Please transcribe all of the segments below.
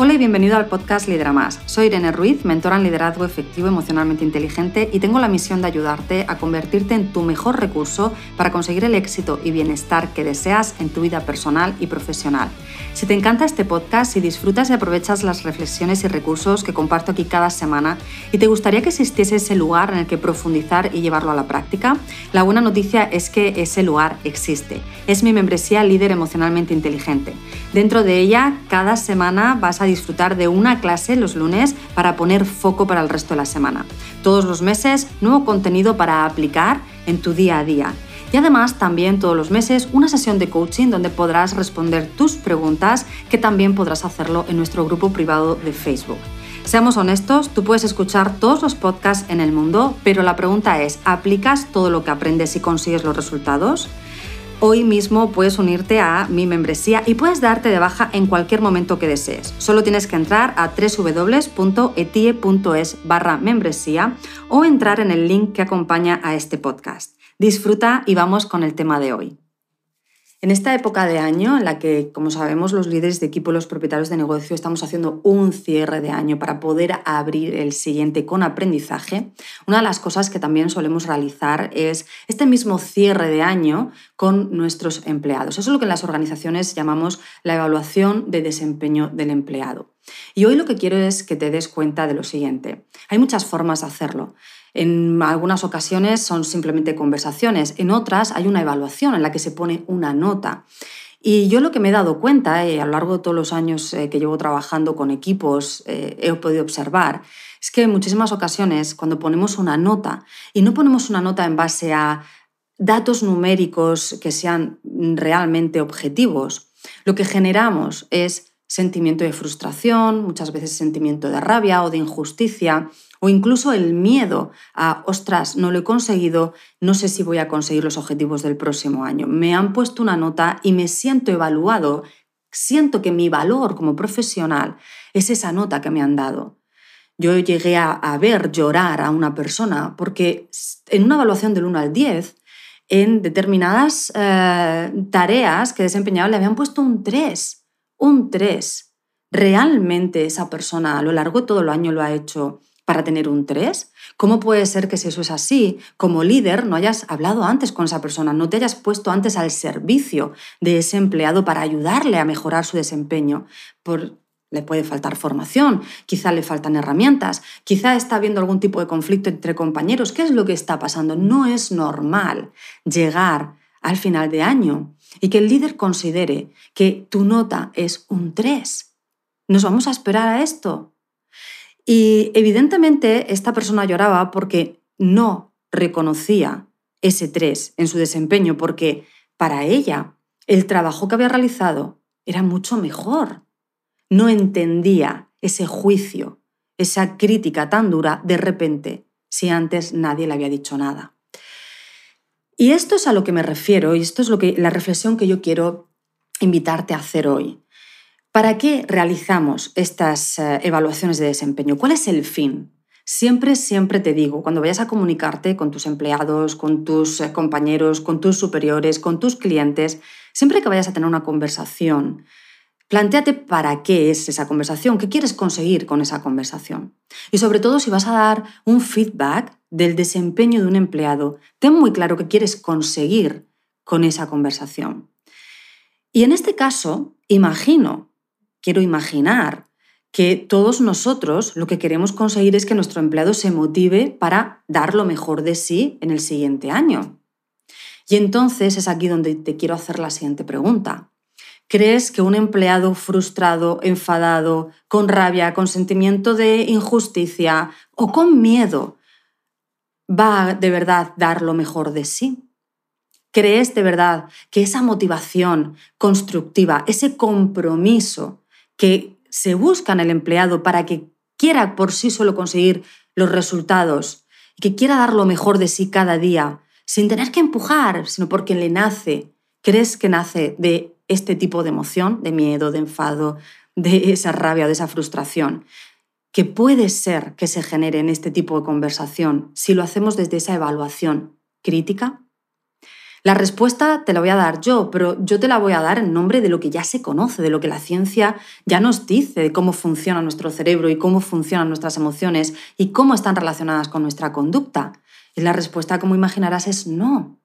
Hola y bienvenido al podcast Lidera Más. Soy Irene Ruiz, mentora en liderazgo efectivo emocionalmente inteligente y tengo la misión de ayudarte a convertirte en tu mejor recurso para conseguir el éxito y bienestar que deseas en tu vida personal y profesional. Si te encanta este podcast, si disfrutas y aprovechas las reflexiones y recursos que comparto aquí cada semana y te gustaría que existiese ese lugar en el que profundizar y llevarlo a la práctica, la buena noticia es que ese lugar existe. Es mi membresía Líder Emocionalmente Inteligente. Dentro de ella, cada semana vas a disfrutar de una clase los lunes para poner foco para el resto de la semana. Todos los meses, nuevo contenido para aplicar en tu día a día. Y además también todos los meses una sesión de coaching donde podrás responder tus preguntas que también podrás hacerlo en nuestro grupo privado de Facebook. Seamos honestos, tú puedes escuchar todos los podcasts en el mundo, pero la pregunta es, ¿aplicas todo lo que aprendes y consigues los resultados? Hoy mismo puedes unirte a mi membresía y puedes darte de baja en cualquier momento que desees. Solo tienes que entrar a www.etie.es barra membresía o entrar en el link que acompaña a este podcast. Disfruta y vamos con el tema de hoy. En esta época de año en la que, como sabemos, los líderes de equipo los propietarios de negocio estamos haciendo un cierre de año para poder abrir el siguiente con aprendizaje, una de las cosas que también solemos realizar es este mismo cierre de año con nuestros empleados. Eso es lo que en las organizaciones llamamos la evaluación de desempeño del empleado. Y hoy lo que quiero es que te des cuenta de lo siguiente. Hay muchas formas de hacerlo. En algunas ocasiones son simplemente conversaciones, en otras hay una evaluación en la que se pone una nota. Y yo lo que me he dado cuenta eh, a lo largo de todos los años eh, que llevo trabajando con equipos, eh, he podido observar, es que en muchísimas ocasiones cuando ponemos una nota, y no ponemos una nota en base a datos numéricos que sean realmente objetivos, lo que generamos es sentimiento de frustración, muchas veces sentimiento de rabia o de injusticia, o incluso el miedo a, ostras, no lo he conseguido, no sé si voy a conseguir los objetivos del próximo año. Me han puesto una nota y me siento evaluado, siento que mi valor como profesional es esa nota que me han dado. Yo llegué a, ver llorar a una persona porque en una evaluación del 1 al 10, en determinadas eh, tareas que desempeñaba le habían puesto un 3, un 3. ¿Realmente esa persona a lo largo de todo el año lo ha hecho para tener un 3? ¿Cómo puede ser que si eso es así, como líder no hayas hablado antes con esa persona, no te hayas puesto antes al servicio de ese empleado para ayudarle a mejorar su desempeño? Por, le puede faltar formación, quizá le faltan herramientas, quizá está habiendo algún tipo de conflicto entre compañeros. ¿Qué es lo que está pasando? No es normal llegar al final de año y que el líder considere que tu nota es un 3. ¿Nos vamos a esperar a esto? Y evidentemente esta persona lloraba porque no reconocía ese 3 en su desempeño, porque para ella el trabajo que había realizado era mucho mejor. No entendía ese juicio, esa crítica tan dura de repente, si antes nadie le había dicho nada. Y esto es a lo que me refiero y esto es lo que, la reflexión que yo quiero invitarte a hacer hoy. ¿Para qué realizamos estas eh, evaluaciones de desempeño? ¿Cuál es el fin? Siempre, siempre te digo, cuando vayas a comunicarte con tus empleados, con tus eh, compañeros, con tus superiores, con tus clientes, siempre que vayas a tener una conversación, planteate para qué es esa conversación, qué quieres conseguir con esa conversación. Y sobre todo, si vas a dar un feedback del desempeño de un empleado, ten muy claro qué quieres conseguir con esa conversación. Y en este caso, imagino quiero imaginar que todos nosotros lo que queremos conseguir es que nuestro empleado se motive para dar lo mejor de sí en el siguiente año. Y entonces es aquí donde te quiero hacer la siguiente pregunta. ¿Crees que un empleado frustrado, enfadado, con rabia, con sentimiento de injusticia o con miedo va de verdad dar lo mejor de sí? ¿Crees de verdad que esa motivación constructiva, ese compromiso que se busca en el empleado para que quiera por sí solo conseguir los resultados y que quiera dar lo mejor de sí cada día, sin tener que empujar, sino porque le nace. ¿Crees que nace de este tipo de emoción, de miedo, de enfado, de esa rabia, de esa frustración? Que puede ser que se genere en este tipo de conversación si lo hacemos desde esa evaluación crítica. La respuesta te la voy a dar yo, pero yo te la voy a dar en nombre de lo que ya se conoce, de lo que la ciencia ya nos dice, de cómo funciona nuestro cerebro y cómo funcionan nuestras emociones y cómo están relacionadas con nuestra conducta. Y la respuesta, como imaginarás, es no.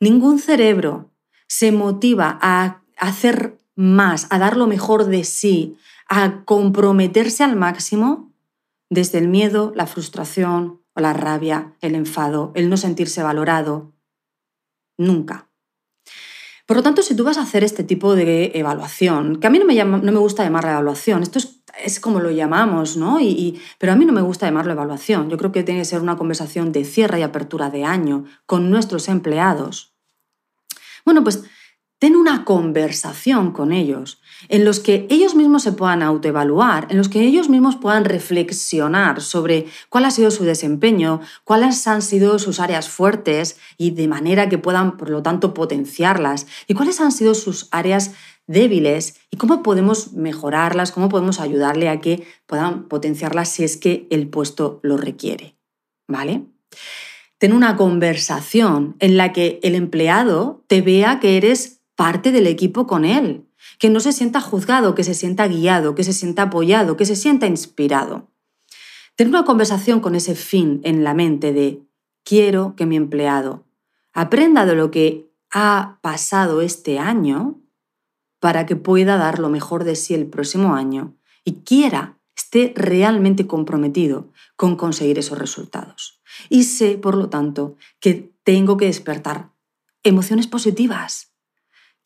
Ningún cerebro se motiva a hacer más, a dar lo mejor de sí, a comprometerse al máximo desde el miedo, la frustración o la rabia, el enfado, el no sentirse valorado, nunca. Por lo tanto, si tú vas a hacer este tipo de evaluación, que a mí no me, no me gusta llamarla evaluación, esto es, como lo llamamos, ¿no? Y, pero a mí no me gusta llamarlo evaluación. Yo creo que tiene que ser una conversación de cierre y apertura de año con nuestros empleados. Bueno, pues ten una conversación con ellos en los que ellos mismos se puedan autoevaluar, en los que ellos mismos puedan reflexionar sobre cuál ha sido su desempeño, cuáles han sido sus áreas fuertes y de manera que puedan, por lo tanto, potenciarlas, y cuáles han sido sus áreas débiles y cómo podemos mejorarlas, cómo podemos ayudarle a que puedan potenciarlas si es que el puesto lo requiere. ¿Vale? Ten una conversación en la que el empleado te vea que eres parte del equipo con él, que no se sienta juzgado, que se sienta guiado, que se sienta apoyado, que se sienta inspirado. Tener una conversación con ese fin en la mente de quiero que mi empleado aprenda de lo que ha pasado este año para que pueda dar lo mejor de sí el próximo año y quiera, esté realmente comprometido con conseguir esos resultados. Y sé, por lo tanto, que tengo que despertar emociones positivas,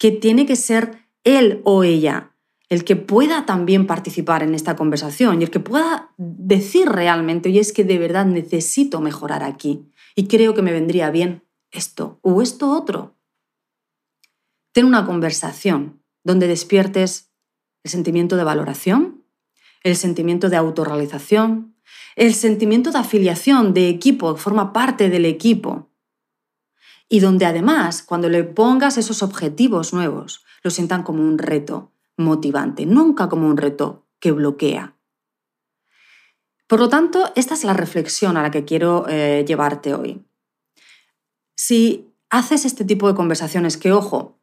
que tiene que ser él o ella el que pueda también participar en esta conversación y el que pueda decir realmente, oye, es que de verdad necesito mejorar aquí y creo que me vendría bien esto o esto otro. Ten una conversación donde despiertes el sentimiento de valoración, el sentimiento de autorrealización, el sentimiento de afiliación, de equipo, forma parte del equipo. Y donde además, cuando le pongas esos objetivos nuevos, lo sientan como un reto motivante, nunca como un reto que bloquea. Por lo tanto, esta es la reflexión a la que quiero eh, llevarte hoy. Si haces este tipo de conversaciones, que ojo,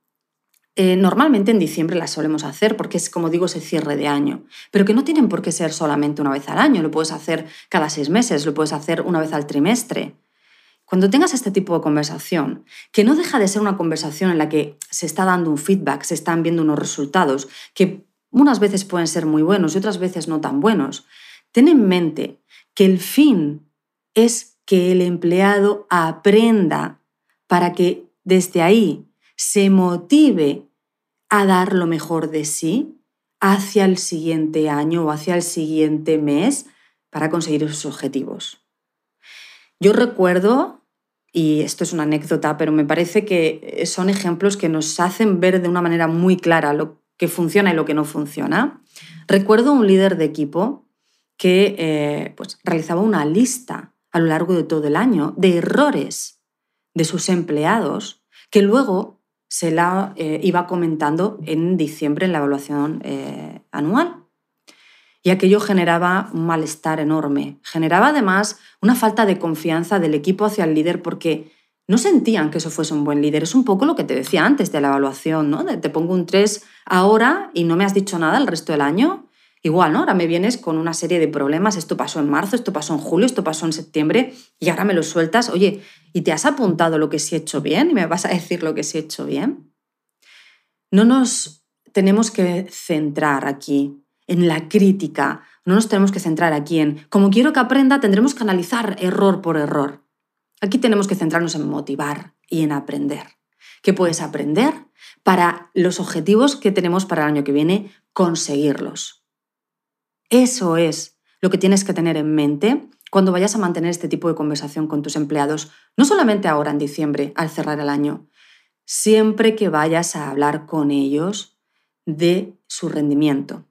eh, normalmente en diciembre las solemos hacer porque es, como digo, ese cierre de año, pero que no tienen por qué ser solamente una vez al año, lo puedes hacer cada seis meses, lo puedes hacer una vez al trimestre. Cuando tengas este tipo de conversación, que no deja de ser una conversación en la que se está dando un feedback, se están viendo unos resultados, que unas veces pueden ser muy buenos y otras veces no tan buenos, ten en mente que el fin es que el empleado aprenda para que desde ahí se motive a dar lo mejor de sí hacia el siguiente año o hacia el siguiente mes para conseguir esos objetivos. Yo recuerdo, y esto es una anécdota, pero me parece que son ejemplos que nos hacen ver de una manera muy clara lo que funciona y lo que no funciona. Recuerdo un líder de equipo que eh, pues, realizaba una lista a lo largo de todo el año de errores de sus empleados que luego se la eh, iba comentando en diciembre en la evaluación eh, anual y aquello generaba un malestar enorme. Generaba además una falta de confianza del equipo hacia el líder porque no sentían que eso fuese un buen líder. Es un poco lo que te decía antes de la evaluación, ¿no? te pongo un 3 ahora y no me has dicho nada el resto del año. Igual, ¿no? Ahora me vienes con una serie de problemas. Esto pasó en marzo, esto pasó en julio, esto pasó en septiembre y ahora me lo sueltas. Oye, ¿y te has apuntado lo que sí he hecho bien? ¿Y me vas a decir lo que sí he hecho bien? No nos tenemos que centrar aquí en la crítica. No nos tenemos que centrar aquí en, como quiero que aprenda, tendremos que analizar error por error. Aquí tenemos que centrarnos en motivar y en aprender. ¿Qué puedes aprender para los objetivos que tenemos para el año que viene? Conseguirlos. Eso es lo que tienes que tener en mente cuando vayas a mantener este tipo de conversación con tus empleados, no solamente ahora en diciembre, al cerrar el año, siempre que vayas a hablar con ellos de su rendimiento,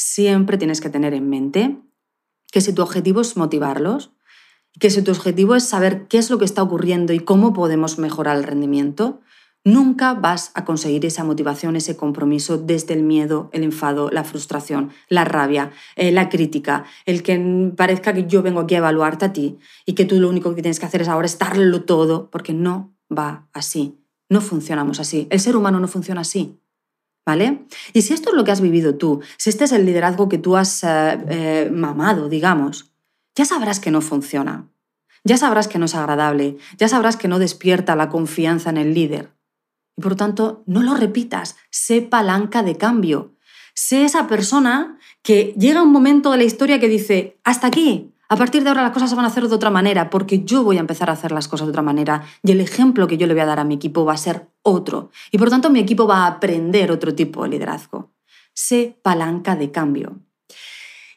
siempre tienes que tener en mente que si tu objetivo es motivarlos, que si tu objetivo es saber qué es lo que está ocurriendo y cómo podemos mejorar el rendimiento, nunca vas a conseguir esa motivación, ese compromiso desde el miedo, el enfado, la frustración, la rabia, eh, la crítica, el que parezca que yo vengo aquí a evaluarte a ti y que tú lo único que tienes que hacer es ahora es darlo todo, porque no va así. no funcionamos así. El ser humano no funciona así. Y si esto es lo que has vivido tú, si este es el liderazgo que tú has eh, eh, mamado, digamos, ya sabrás que no funciona. Ya sabrás que no es agradable, ya sabrás que no despierta la confianza en el líder. Y por tanto, no lo repitas, sé palanca de cambio. Sé esa persona que llega un momento de la historia que dice, hasta aquí, a partir de ahora las cosas se van a hacer de otra manera porque yo voy a empezar a hacer las cosas de otra manera y el ejemplo que yo le voy a dar a mi equipo va a ser otro. Y por tanto mi equipo va a aprender otro tipo de liderazgo. Sé palanca de cambio.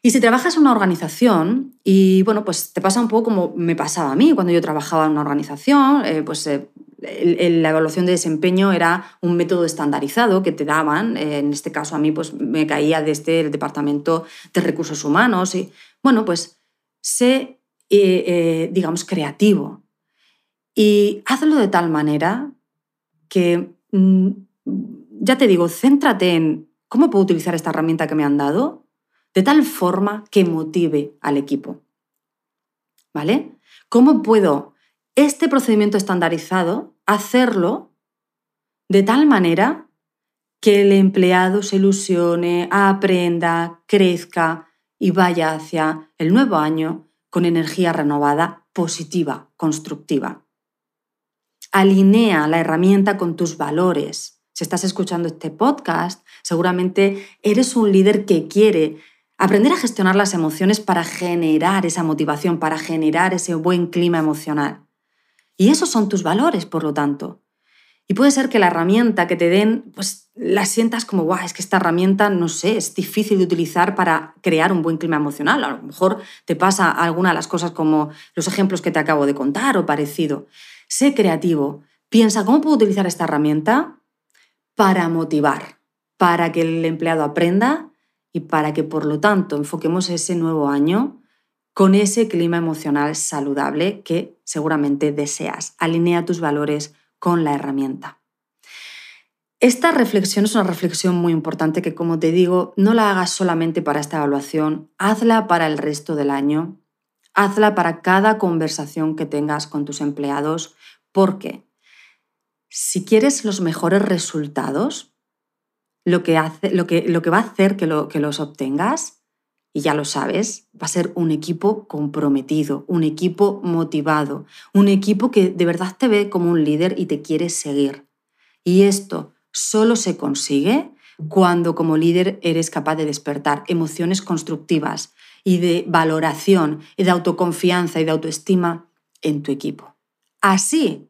Y si trabajas en una organización y bueno, pues te pasa un poco como me pasaba a mí cuando yo trabajaba en una organización, eh, pues eh, la evaluación de desempeño era un método estandarizado que te daban, eh, en este caso a mí pues me caía desde el departamento de recursos humanos y bueno, pues sé, eh, eh, digamos, creativo y hazlo de tal manera que, mm, ya te digo, céntrate en cómo puedo utilizar esta herramienta que me han dado de tal forma que motive al equipo. ¿Vale? ¿Cómo puedo este procedimiento estandarizado hacerlo de tal manera que el empleado se ilusione, aprenda, crezca, y vaya hacia el nuevo año con energía renovada, positiva, constructiva. Alinea la herramienta con tus valores. Si estás escuchando este podcast, seguramente eres un líder que quiere aprender a gestionar las emociones para generar esa motivación, para generar ese buen clima emocional. Y esos son tus valores, por lo tanto. Y puede ser que la herramienta que te den, pues la sientas como, guau, es que esta herramienta, no sé, es difícil de utilizar para crear un buen clima emocional. A lo mejor te pasa alguna de las cosas como los ejemplos que te acabo de contar o parecido. Sé creativo. Piensa, ¿cómo puedo utilizar esta herramienta para motivar, para que el empleado aprenda y para que, por lo tanto, enfoquemos ese nuevo año con ese clima emocional saludable que seguramente deseas. Alinea tus valores con la herramienta. Esta reflexión es una reflexión muy importante que, como te digo, no la hagas solamente para esta evaluación, hazla para el resto del año, hazla para cada conversación que tengas con tus empleados, porque si quieres los mejores resultados, lo que, hace, lo que, lo que va a hacer que, lo, que los obtengas y ya lo sabes, va a ser un equipo comprometido, un equipo motivado, un equipo que de verdad te ve como un líder y te quiere seguir. Y esto solo se consigue cuando como líder eres capaz de despertar emociones constructivas y de valoración y de autoconfianza y de autoestima en tu equipo. Así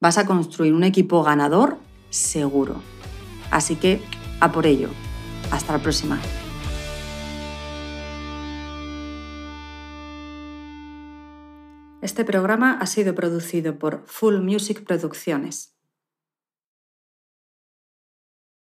vas a construir un equipo ganador seguro. Así que a por ello. Hasta la próxima. Este programa ha sido producido por Full Music Producciones.